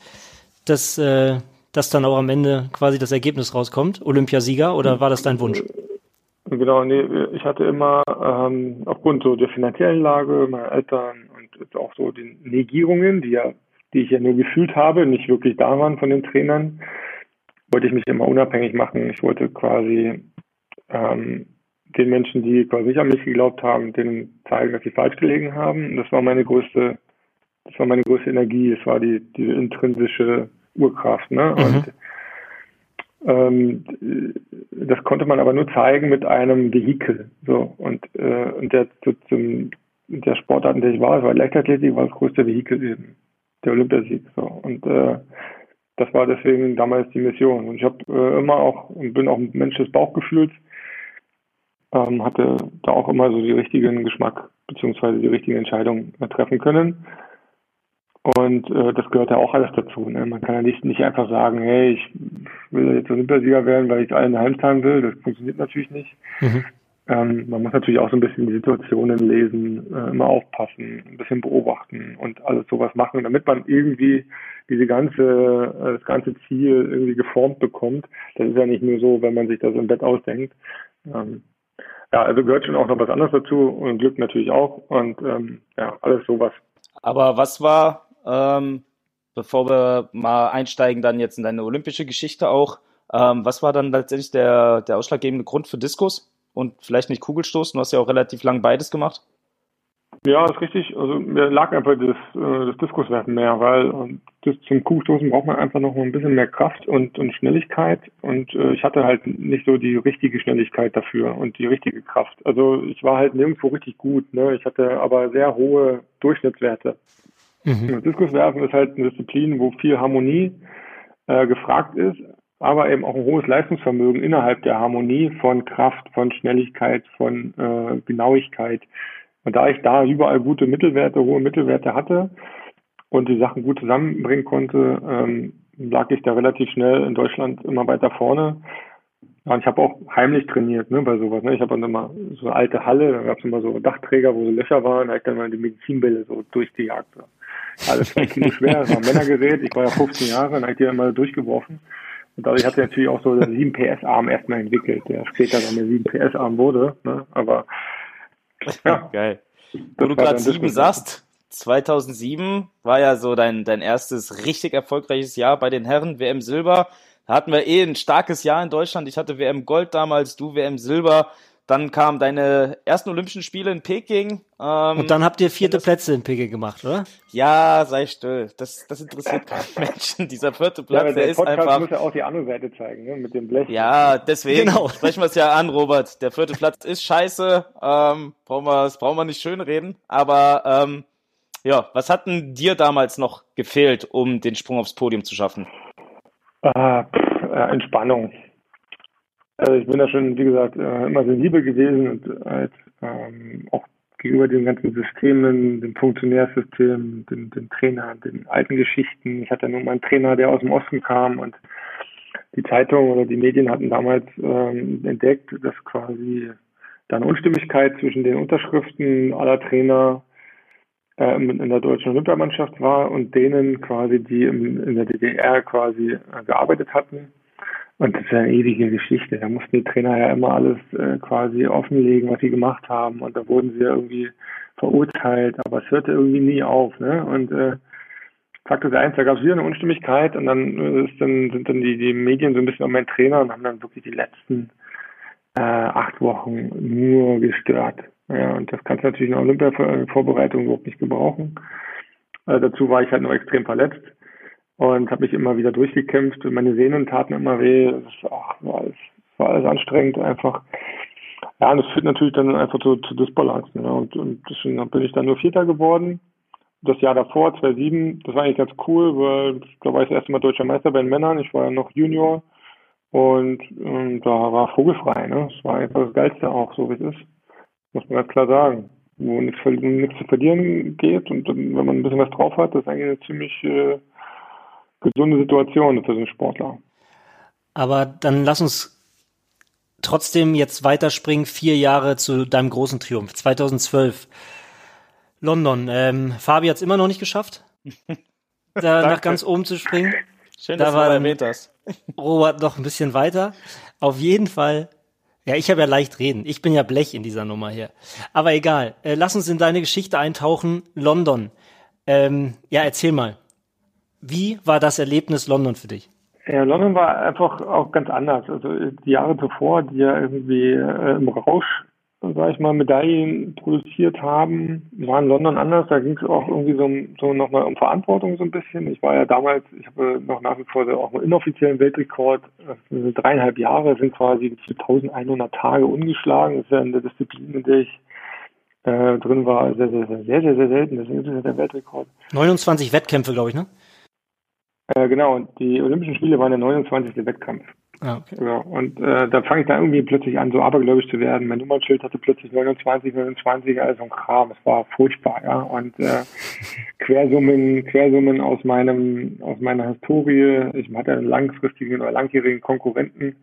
das, äh, das dann auch am Ende quasi das Ergebnis rauskommt. Olympiasieger oder war das dein Wunsch? Genau, nee, ich hatte immer ähm, aufgrund so der finanziellen Lage meiner Eltern und auch so den Negierungen, die ja, die ich ja nur gefühlt habe, nicht wirklich da waren von den Trainern, wollte ich mich immer unabhängig machen. Ich wollte quasi ähm, den Menschen, die quasi nicht an mich geglaubt haben, denen zeigen, dass sie falsch gelegen haben. Und das war meine größte, das war meine größte Energie. Es war die diese intrinsische Urkraft, ne? Mhm. Und ähm, das konnte man aber nur zeigen mit einem Vehikel. So und, äh, und der zu, zum der Sportart, in der ich war, war Leichtathletik, war das größte Vehikel eben der Olympiasieg. So und äh, das war deswegen damals die Mission. Und ich habe äh, immer auch und bin auch ein Mensch des Bauchgefühls, ähm, hatte da auch immer so die richtigen Geschmack beziehungsweise die richtigen Entscheidungen treffen können. Und äh, das gehört ja auch alles dazu. Ne? Man kann ja nicht, nicht einfach sagen, hey, ich will jetzt Olympiasieger werden, weil ich allen heimzahlen will. Das funktioniert natürlich nicht. Mhm. Ähm, man muss natürlich auch so ein bisschen die Situationen lesen, äh, immer aufpassen, ein bisschen beobachten und alles sowas machen, damit man irgendwie diese ganze, äh, das ganze Ziel irgendwie geformt bekommt. Das ist ja nicht nur so, wenn man sich das im Bett ausdenkt. Ähm, ja, also gehört schon auch noch was anderes dazu und Glück natürlich auch und ähm, ja, alles sowas. Aber was war, ähm, bevor wir mal einsteigen, dann jetzt in deine olympische Geschichte auch, ähm, was war dann letztendlich der, der ausschlaggebende Grund für Diskus und vielleicht nicht Kugelstoßen? Du hast ja auch relativ lang beides gemacht. Ja, das ist richtig. Also mir lag einfach das, äh, das Diskuswerfen mehr, weil und das, zum Kugelstoßen braucht man einfach noch ein bisschen mehr Kraft und, und Schnelligkeit und äh, ich hatte halt nicht so die richtige Schnelligkeit dafür und die richtige Kraft. Also ich war halt nirgendwo richtig gut. Ne? Ich hatte aber sehr hohe Durchschnittswerte. Mhm. Diskuswerfen ist halt eine Disziplin, wo viel Harmonie äh, gefragt ist, aber eben auch ein hohes Leistungsvermögen innerhalb der Harmonie von Kraft, von Schnelligkeit, von äh, Genauigkeit. Und da ich da überall gute Mittelwerte, hohe Mittelwerte hatte und die Sachen gut zusammenbringen konnte, ähm, lag ich da relativ schnell in Deutschland immer weiter vorne. Ja, und ich habe auch heimlich trainiert, ne, bei sowas. Ne? Ich habe dann immer so eine alte Halle, da gab es immer so Dachträger, wo so Löcher waren, da hab ich dann mal die Medizinbälle so durchgejagt. Alles zwei Kilo schwer, das war ein Männergerät, ich war ja 15 Jahre, dann habe ich die mal durchgeworfen. Und dadurch hat er natürlich auch so den 7 PS-Arm erstmal entwickelt, der später dann der 7 PS-Arm wurde. Ne? Aber ja. Geil. Wo du gerade 7 sagst, 2007 war ja so dein, dein erstes richtig erfolgreiches Jahr bei den Herren, WM Silber. Da hatten wir eh ein starkes Jahr in Deutschland. Ich hatte WM Gold damals, du WM Silber. Dann kamen deine ersten Olympischen Spiele in Peking. Ähm, und dann habt ihr vierte Plätze in Peking gemacht, oder? Ja, sei still. Das, das interessiert keinen Menschen. Dieser vierte Platz, ja, der, der ist Podcast einfach. muss ja auch die andere Seite zeigen, ne? mit dem Blech. Ja, deswegen genau. sprechen wir es ja an, Robert. Der vierte Platz ist scheiße. Ähm, brauchen wir, das brauchen wir nicht schön reden. Aber ähm, ja, was hat denn dir damals noch gefehlt, um den Sprung aufs Podium zu schaffen? Äh, äh, Entspannung. Also ich bin da schon, wie gesagt, äh, immer sensibel gewesen und halt, ähm, auch gegenüber den ganzen Systemen, dem Funktionärsystem, den, den Trainern, den alten Geschichten. Ich hatte nur mal einen Trainer, der aus dem Osten kam und die Zeitung oder die Medien hatten damals ähm, entdeckt, dass quasi da eine Unstimmigkeit zwischen den Unterschriften aller Trainer äh, in der deutschen Olympiamannschaft war und denen quasi, die in der DDR quasi äh, gearbeitet hatten. Und das ist eine ewige Geschichte. Da mussten die Trainer ja immer alles äh, quasi offenlegen, was sie gemacht haben. Und da wurden sie irgendwie verurteilt, aber es hörte irgendwie nie auf. Ne? Und äh, Fakt ist eins, da gab es wieder eine Unstimmigkeit und dann, ist dann sind dann die, die Medien so ein bisschen um meinen Trainer und haben dann wirklich die letzten äh, acht Wochen nur gestört. Ja, und das kannst du natürlich in der Olympia-Vorbereitung überhaupt nicht gebrauchen. Äh, dazu war ich halt noch extrem verletzt und habe mich immer wieder durchgekämpft. Und meine Sehnen taten immer weh. Ach, war, alles, war alles anstrengend einfach. Ja, und das führt natürlich dann einfach zu, zu Disbalancen. Ja. Und, und deswegen bin ich dann nur Vierter geworden. Das Jahr davor, 2007, das war eigentlich ganz cool, weil da war ich das erste Mal deutscher Meister bei den Männern. Ich war ja noch Junior und ähm, da war vogelfrei. Ne? Das war einfach das Geilste auch, so wie es ist. Muss man ganz klar sagen. Wo nichts, nichts zu verlieren geht und wenn man ein bisschen was drauf hat, das ist eigentlich eine ziemlich äh, gesunde Situation für den Sportler. Aber dann lass uns trotzdem jetzt weiterspringen, vier Jahre zu deinem großen Triumph, 2012. London. Ähm, Fabi hat es immer noch nicht geschafft, da nach ganz oben zu springen. Schön, dass da war erwähnt hast. Robert noch ein bisschen weiter. Auf jeden Fall. Ja, ich habe ja leicht reden. Ich bin ja Blech in dieser Nummer hier. Aber egal. Äh, lass uns in deine Geschichte eintauchen. London. Ähm, ja, erzähl mal. Wie war das Erlebnis London für dich? Ja, London war einfach auch ganz anders. Also die Jahre zuvor, die ja irgendwie äh, im Rausch, sag ich mal, Medaillen produziert haben, war in London anders. Da ging es auch irgendwie so, so nochmal um Verantwortung so ein bisschen. Ich war ja damals, ich habe noch nach wie vor auch einen inoffiziellen Weltrekord. Also dreieinhalb Jahre sind quasi 1100 Tage ungeschlagen. Das ist ja in der Disziplin, in der ich äh, drin war, sehr, sehr, sehr, sehr, sehr, sehr selten. Deswegen ist es der Weltrekord. 29 Wettkämpfe, glaube ich, ne? Äh, genau, und die Olympischen Spiele waren der 29. Wettkampf. Ah, okay. Genau. Und äh, da fange ich dann irgendwie plötzlich an, so abergläubisch zu werden. Mein Nummernschild hatte plötzlich 29, 29, also ein Kram. Es war furchtbar, ja. Und äh, Quersummen, Quersummen aus meinem, aus meiner Historie. Ich hatte einen langfristigen oder langjährigen Konkurrenten.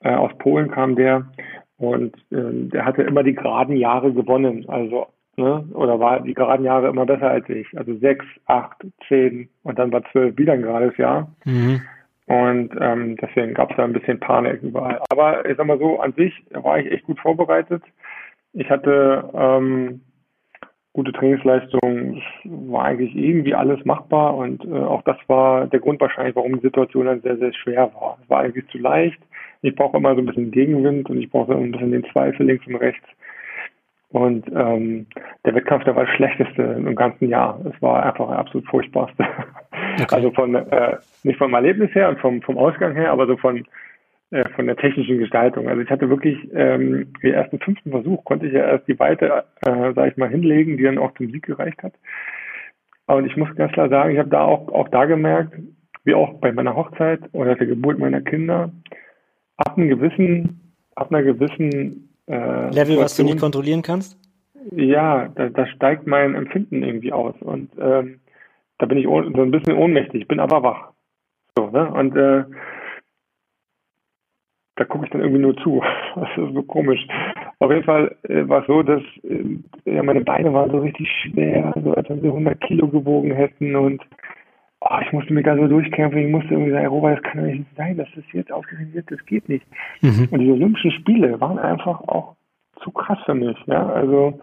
Äh, aus Polen kam der und äh, der hatte immer die geraden Jahre gewonnen. Also ne? oder war die geraden Jahre immer besser als ich. Also sechs, acht, zehn und dann war zwölf wieder ein gerades Jahr. Mhm. Und ähm, deswegen gab es da ein bisschen Panik überall. Aber ich sag mal so, an sich war ich echt gut vorbereitet. Ich hatte ähm, gute Trainingsleistung, war eigentlich irgendwie alles machbar und äh, auch das war der Grund wahrscheinlich, warum die Situation dann sehr, sehr schwer war. Es war eigentlich zu leicht. Ich brauche immer so ein bisschen Gegenwind und ich brauche ein bisschen den Zweifel links und rechts. Und ähm, der Wettkampf, der war das schlechteste im ganzen Jahr. Es war einfach ein absolut furchtbarste. Okay. Also von äh, nicht vom Erlebnis her und vom, vom Ausgang her, aber so von äh, von der technischen Gestaltung. Also ich hatte wirklich ähm, den ersten fünften Versuch konnte ich ja erst die Weite, äh, sage ich mal, hinlegen, die dann auch zum Sieg gereicht hat. Und ich muss ganz klar sagen, ich habe da auch auch da gemerkt, wie auch bei meiner Hochzeit oder der Geburt meiner Kinder, ab einem gewissen, ab einer gewissen äh, Level, was du nicht kontrollieren kannst? Ja, da, da steigt mein Empfinden irgendwie aus und ähm, da bin ich so ein bisschen ohnmächtig, bin aber wach. So, ne? Und äh, da gucke ich dann irgendwie nur zu. Das ist so komisch. Auf jeden Fall äh, war es so, dass äh, ja, meine Beine waren so richtig schwer, so als wenn sie 100 Kilo gewogen hätten und oh, ich musste mich da so durchkämpfen. Ich musste irgendwie sagen, Robert, das kann doch nicht sein, dass das jetzt ausgerechnet wird, das geht nicht. Mhm. Und diese Olympischen Spiele waren einfach auch zu krass für mich. Ja, also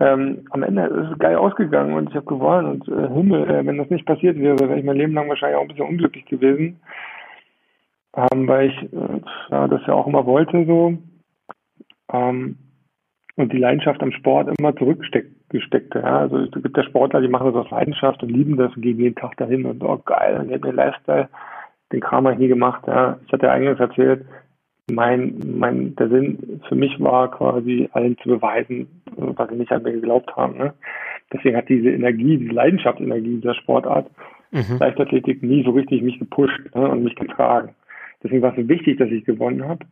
ähm, am Ende ist es geil ausgegangen und ich habe gewonnen und äh, Himmel, äh, wenn das nicht passiert wäre, wäre ich mein Leben lang wahrscheinlich auch ein bisschen unglücklich gewesen ähm, weil ich äh, ja, das ja auch immer wollte so ähm, und die Leidenschaft am Sport immer zurückgesteckte. Ja. Also es gibt ja Sportler, die machen das aus Leidenschaft und lieben das und gehen jeden Tag dahin und oh geil, und ich habe mir Lifestyle, den Kram habe ich nie gemacht. Ja. Ich hatte ja eingangs erzählt, mein, mein, der Sinn für mich war quasi allen zu beweisen, was sie nicht an mir geglaubt haben. Ne? Deswegen hat diese Energie, diese Leidenschaftsenergie dieser Sportart, mhm. Leichtathletik nie so richtig mich gepusht ne, und mich getragen. Deswegen war es wichtig, dass ich gewonnen habe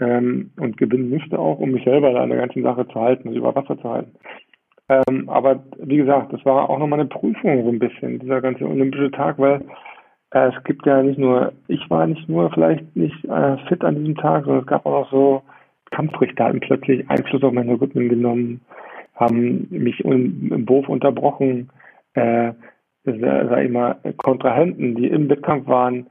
ähm, und gewinnen musste auch, um mich selber da an der ganzen Sache zu halten, also über Wasser zu halten. Ähm, aber wie gesagt, das war auch nochmal eine Prüfung so ein bisschen, dieser ganze olympische Tag, weil äh, es gibt ja nicht nur, ich war nicht nur vielleicht nicht äh, fit an diesem Tag, sondern es gab auch noch so Kampfrichter hatten plötzlich Einfluss auf meine Rhythmen genommen, haben mich im Wurf unterbrochen, äh, sag ich mal, Kontrahenten, die im Wettkampf waren,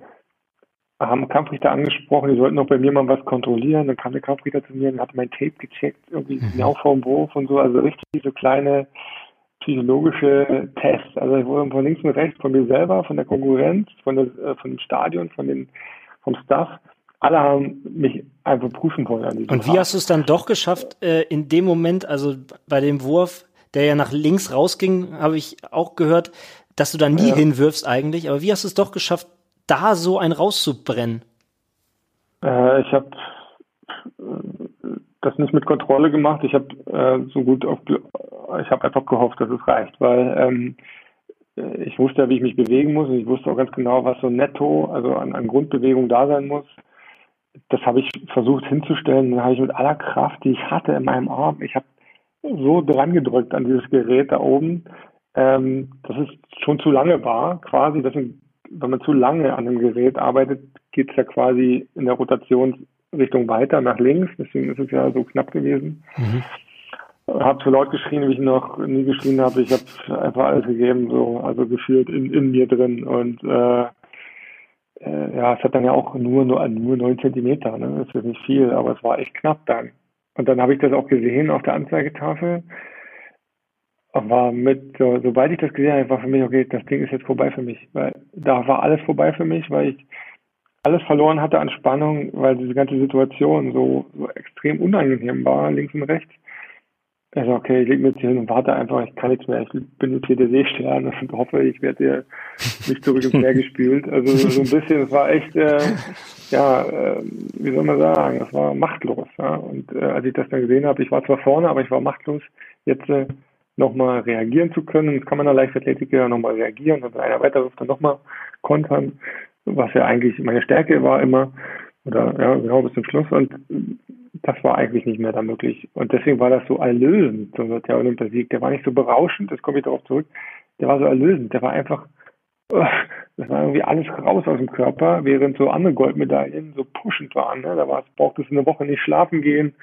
haben Kampfrichter angesprochen, die sollten auch bei mir mal was kontrollieren. Dann kam der Kampfrichter zu mir und hat mein Tape gecheckt, irgendwie mhm. genau vorm Wurf und so. Also richtig so kleine psychologische Tests. Also ich wurde von links und rechts, von mir selber, von der Konkurrenz, von, der, äh, von dem Stadion, von den, vom Staff. Alle haben mich einfach prüfen wollen. An diesem und wie Tag. hast du es dann doch geschafft, äh, in dem Moment, also bei dem Wurf, der ja nach links rausging, habe ich auch gehört, dass du da nie ja. hinwirfst eigentlich. Aber wie hast du es doch geschafft, da so ein rauszubrennen? Äh, ich habe äh, das nicht mit Kontrolle gemacht. Ich habe äh, so gut auf, ich habe einfach gehofft, dass es reicht, weil ähm, ich wusste ja, wie ich mich bewegen muss und ich wusste auch ganz genau, was so netto, also an, an Grundbewegung da sein muss. Das habe ich versucht hinzustellen. Dann habe ich mit aller Kraft, die ich hatte in meinem Arm, ich habe so dran gedrückt an dieses Gerät da oben, ähm, dass es schon zu lange war, quasi. Deswegen wenn man zu lange an einem Gerät arbeitet, geht es ja quasi in der Rotationsrichtung weiter nach links. Deswegen ist es ja so knapp gewesen. Mhm. Habe so laut geschrien, wie ich noch nie geschrien habe. Ich habe einfach alles gegeben, so also gefühlt in, in mir drin und äh, äh, ja, es hat dann ja auch nur nur, nur 9 Zentimeter, ne? Das ist nicht viel, aber es war echt knapp dann. Und dann habe ich das auch gesehen auf der Anzeigetafel war mit, so, sobald ich das gesehen habe, war für mich, okay, das Ding ist jetzt vorbei für mich. Weil da war alles vorbei für mich, weil ich alles verloren hatte an Spannung, weil diese ganze Situation so, so extrem unangenehm war, links und rechts. Also okay, ich lege mir jetzt hier hin und warte einfach, ich kann nichts mehr. Ich bin jetzt hier der Seestern und hoffe, ich werde hier nicht zurück ins Meer gespült. Also so ein bisschen, es war echt, äh, ja, äh, wie soll man sagen, es war machtlos. Ja? Und äh, als ich das dann gesehen habe, ich war zwar vorne, aber ich war machtlos. Jetzt äh, nochmal reagieren zu können. Das kann man der Leichtathletik nochmal reagieren und wenn einer weiterwirft, dann nochmal kontern, was ja eigentlich meine Stärke war immer. Oder ja, genau bis zum Schluss. Und das war eigentlich nicht mehr da möglich. Und deswegen war das so erlösend, so der Olympiasieg. Der war nicht so berauschend, das komme ich darauf zurück. Der war so erlösend. Der war einfach, das war irgendwie alles raus aus dem Körper, während so andere Goldmedaillen so pushend waren. Ne? Da war es, braucht es eine Woche nicht schlafen gehen.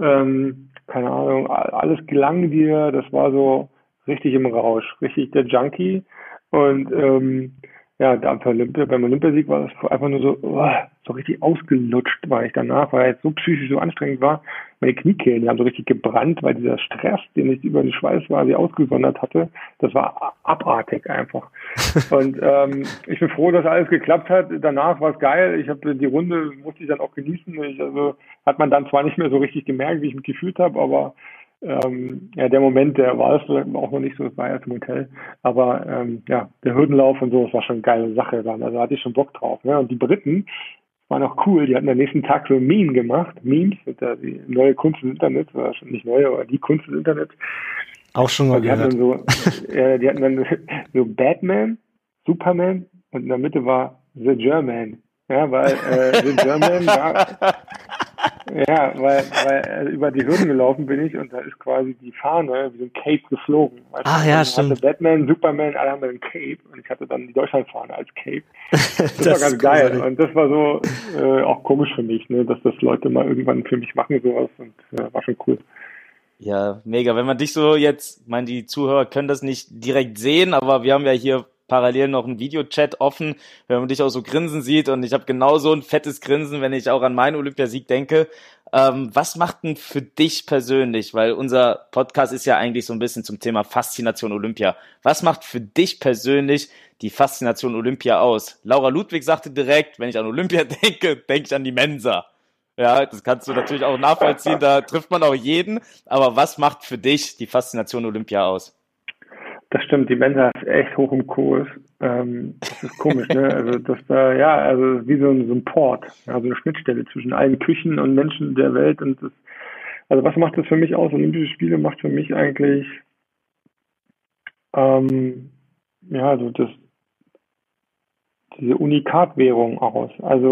Ähm, keine Ahnung, alles gelang dir, das war so richtig im Rausch, richtig der Junkie. Und ähm, ja, da beim, Olympia, beim Olympiasieg war das einfach nur so, oh, so richtig ausgelutscht war ich danach, weil es so psychisch so anstrengend war. Meine Kniekehlen, haben so richtig gebrannt, weil dieser Stress, den ich über den Schweiß quasi ausgesondert hatte, das war abartig einfach. Und ähm, ich bin froh, dass alles geklappt hat. Danach war es geil. Ich habe die Runde, musste ich dann auch genießen. Ich, also hat man dann zwar nicht mehr so richtig gemerkt, wie ich mich gefühlt habe, aber ähm, ja, der Moment, der war es auch noch nicht so, es war erst im Hotel. Aber ähm, ja, der Hürdenlauf und so, das war schon eine geile Sache dann. Also hatte ich schon Bock drauf. Ne? Und die Briten waren auch cool, die hatten am nächsten Tag so Meme gemacht. Memes, die neue Kunst des Internets, war schon nicht neu, aber die Kunst des Internets. Auch schon mal die gehört. Hatten dann so, äh, die hatten dann so Batman, Superman und in der Mitte war The German. Ja, weil äh, The German war Ja, weil, weil äh, über die Hürden gelaufen bin ich und da ist quasi die Fahne wie so ein Cape geflogen. Weißt Ach du? ja, stimmt. Hatte Batman, Superman, alle haben ein Cape und ich hatte dann die Deutschlandfahne als Cape. Das, Das war ganz geil großartig. und das war so äh, auch komisch für mich, ne, dass das Leute mal irgendwann für mich machen sowas und ja, war schon cool. Ja, mega. Wenn man dich so jetzt, ich meine, die Zuhörer können das nicht direkt sehen, aber wir haben ja hier parallel noch einen Videochat offen, wenn man dich auch so grinsen sieht und ich habe genau so ein fettes Grinsen, wenn ich auch an meinen Olympiasieg denke. Ähm, was macht denn für dich persönlich, weil unser Podcast ist ja eigentlich so ein bisschen zum Thema Faszination Olympia. Was macht für dich persönlich die Faszination Olympia aus? Laura Ludwig sagte direkt, wenn ich an Olympia denke, denke ich an die Mensa. Ja, das kannst du natürlich auch nachvollziehen, da trifft man auch jeden. Aber was macht für dich die Faszination Olympia aus? Das stimmt, die Mensa ist echt hoch im Kurs. Ähm, das ist komisch, ne? Also das da, ja, also wie so ein, so ein Port, ja, so eine Schnittstelle zwischen allen Küchen und Menschen der Welt. Und das, also was macht das für mich aus? Olympische Spiele macht für mich eigentlich ähm, ja, so das diese Unikatwährung aus. Also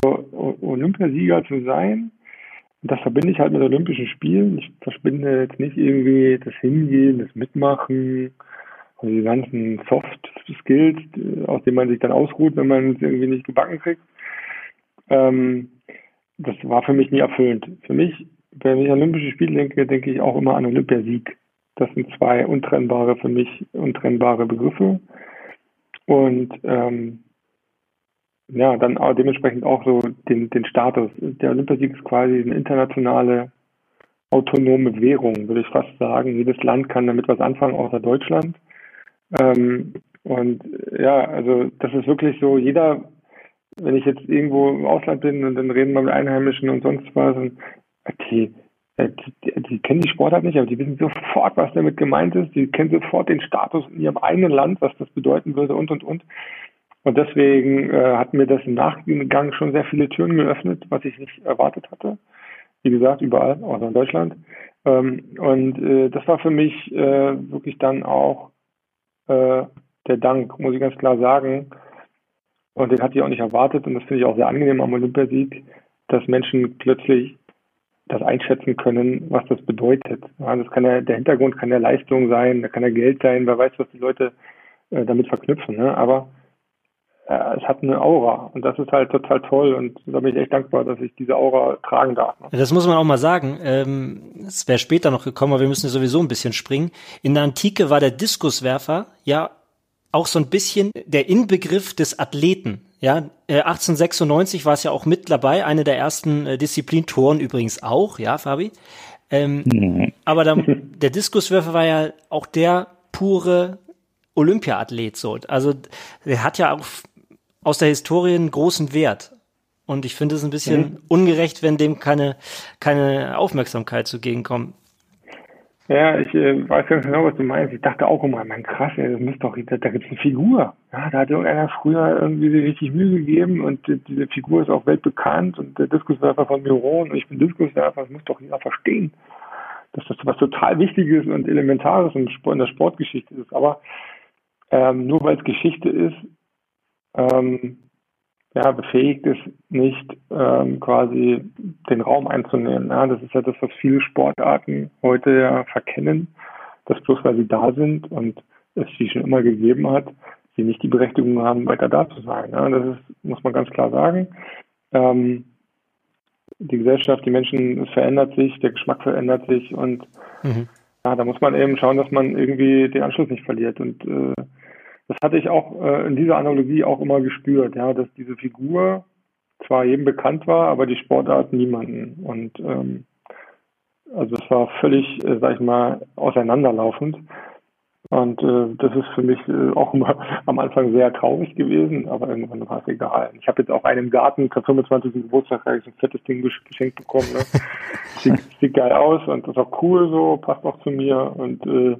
Olympiasieger zu sein, das verbinde ich halt mit Olympischen Spielen. Ich verbinde jetzt nicht irgendwie das Hingehen, das Mitmachen, und die ganzen Soft Skills, äh, aus denen man sich dann ausruht, wenn man es irgendwie nicht gebacken kriegt. Ähm, das war für mich nie erfüllend. Für mich, wenn ich an Olympische Spiele denke, denke ich auch immer an Olympiasieg. Das sind zwei untrennbare, für mich untrennbare Begriffe. Und ähm, ja, dann auch dementsprechend auch so den, den Status. Der Olympiasieg ist quasi eine internationale autonome Währung, würde ich fast sagen. Jedes Land kann damit was anfangen, außer Deutschland. Ähm, und ja, also das ist wirklich so, jeder, wenn ich jetzt irgendwo im Ausland bin und dann reden wir mit Einheimischen und sonst was, und okay, äh, die, die kennen die Sportart nicht, aber die wissen sofort, was damit gemeint ist. Die kennen sofort den Status in ihrem eigenen Land, was das bedeuten würde und und und. Und deswegen äh, hat mir das im Nachgang schon sehr viele Türen geöffnet, was ich nicht erwartet hatte. Wie gesagt, überall, außer in Deutschland. Ähm, und äh, das war für mich äh, wirklich dann auch äh, der Dank, muss ich ganz klar sagen. Und den hatte ich auch nicht erwartet. Und das finde ich auch sehr angenehm am Olympiasieg, dass Menschen plötzlich das einschätzen können, was das bedeutet. Ja, das kann ja, der Hintergrund kann ja Leistung sein, da kann ja Geld sein, wer weiß, was die Leute äh, damit verknüpfen. Ne? Aber es hat eine Aura und das ist halt total toll und da bin ich echt dankbar, dass ich diese Aura tragen darf. Das muss man auch mal sagen. Ähm, es wäre später noch gekommen, aber wir müssen sowieso ein bisschen springen. In der Antike war der Diskuswerfer ja auch so ein bisschen der Inbegriff des Athleten. Ja, äh, 1896 war es ja auch mit dabei, eine der ersten äh, Disziplintoren übrigens auch, ja, Fabi. Ähm, Aber dann, der Diskuswerfer war ja auch der pure Olympiaathlet so. Also der hat ja auch aus der Historie einen großen Wert. Und ich finde es ein bisschen Mhm. ungerecht, wenn dem keine, keine Aufmerksamkeit zugegenkommt. Ja, ich äh, weiß ganz genau, was du meinst. Ich dachte auch immer, man krass, ey, das muss doch, da, da gibt es eine Figur. Ja, da hat irgendeiner früher irgendwie sich richtig Mühe gegeben und die, diese Figur ist auch weltbekannt und der Diskuswerfer von Miron und ich bin Diskuswerfer, das muss doch jeder verstehen. Dass das was total Wichtiges und Elementares in der Sportgeschichte ist. Aber ähm, nur weil es Geschichte ist, ähm, ja, befähigt es nicht, ähm, quasi den Raum einzunehmen. Ja, das ist ja das, was viele Sportarten heute ja verkennen, dass bloß weil sie da sind und es sie schon immer gegeben hat, sie nicht die Berechtigung haben, weiter da zu sein. Ja, das ist, muss man ganz klar sagen. Ähm, die Gesellschaft, die Menschen, es verändert sich, der Geschmack verändert sich und Mhm. ja, da muss man eben schauen, dass man irgendwie den Anschluss nicht verliert. Und äh, das hatte ich auch äh, in dieser Analogie auch immer gespürt, ja, dass diese Figur zwar jedem bekannt war, aber die Sportart niemanden. Und ähm, also es war völlig, äh, sag ich mal, auseinanderlaufend. Und äh, das ist für mich äh, auch immer am Anfang sehr traurig gewesen, aber irgendwann war es egal. Ich habe jetzt auch einen im Garten zum 25. Geburtstag hab ich ein fettes Ding gesch- geschenkt bekommen. Ne? Sieht, sieht geil aus und ist auch cool so, passt auch zu mir. Und äh,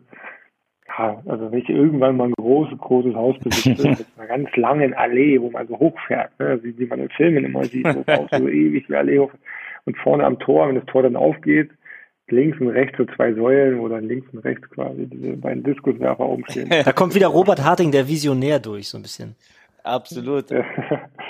ja, also wenn ich irgendwann mal ein großes, großes Haus besitze, mit einer ganz langen Allee, wo man so hochfährt, ne? wie, wie man in Filmen immer sieht, so, auch so ewig wie Allee hoch. Und vorne am Tor, wenn das Tor dann aufgeht, links und rechts so zwei Säulen, wo dann links und rechts quasi diese beiden Diskuswerfer oben stehen. Da kommt wieder Robert Harting, der Visionär, durch, so ein bisschen. Absolut.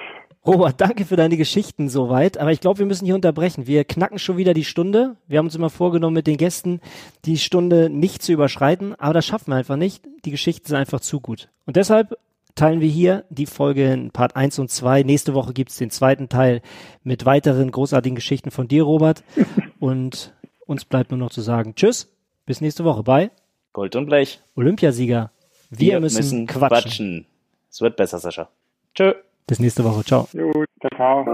Robert, danke für deine Geschichten soweit. Aber ich glaube, wir müssen hier unterbrechen. Wir knacken schon wieder die Stunde. Wir haben uns immer vorgenommen, mit den Gästen die Stunde nicht zu überschreiten. Aber das schaffen wir einfach nicht. Die Geschichten sind einfach zu gut. Und deshalb teilen wir hier die Folge in Part 1 und 2. Nächste Woche gibt's den zweiten Teil mit weiteren großartigen Geschichten von dir, Robert. Und uns bleibt nur noch zu sagen Tschüss, bis nächste Woche bei Gold und Blech. Olympiasieger. Wir, müssen, quatschen. Es wird besser, Sascha. Tschö. Bis nächste Woche. Ciao. Gut, ciao.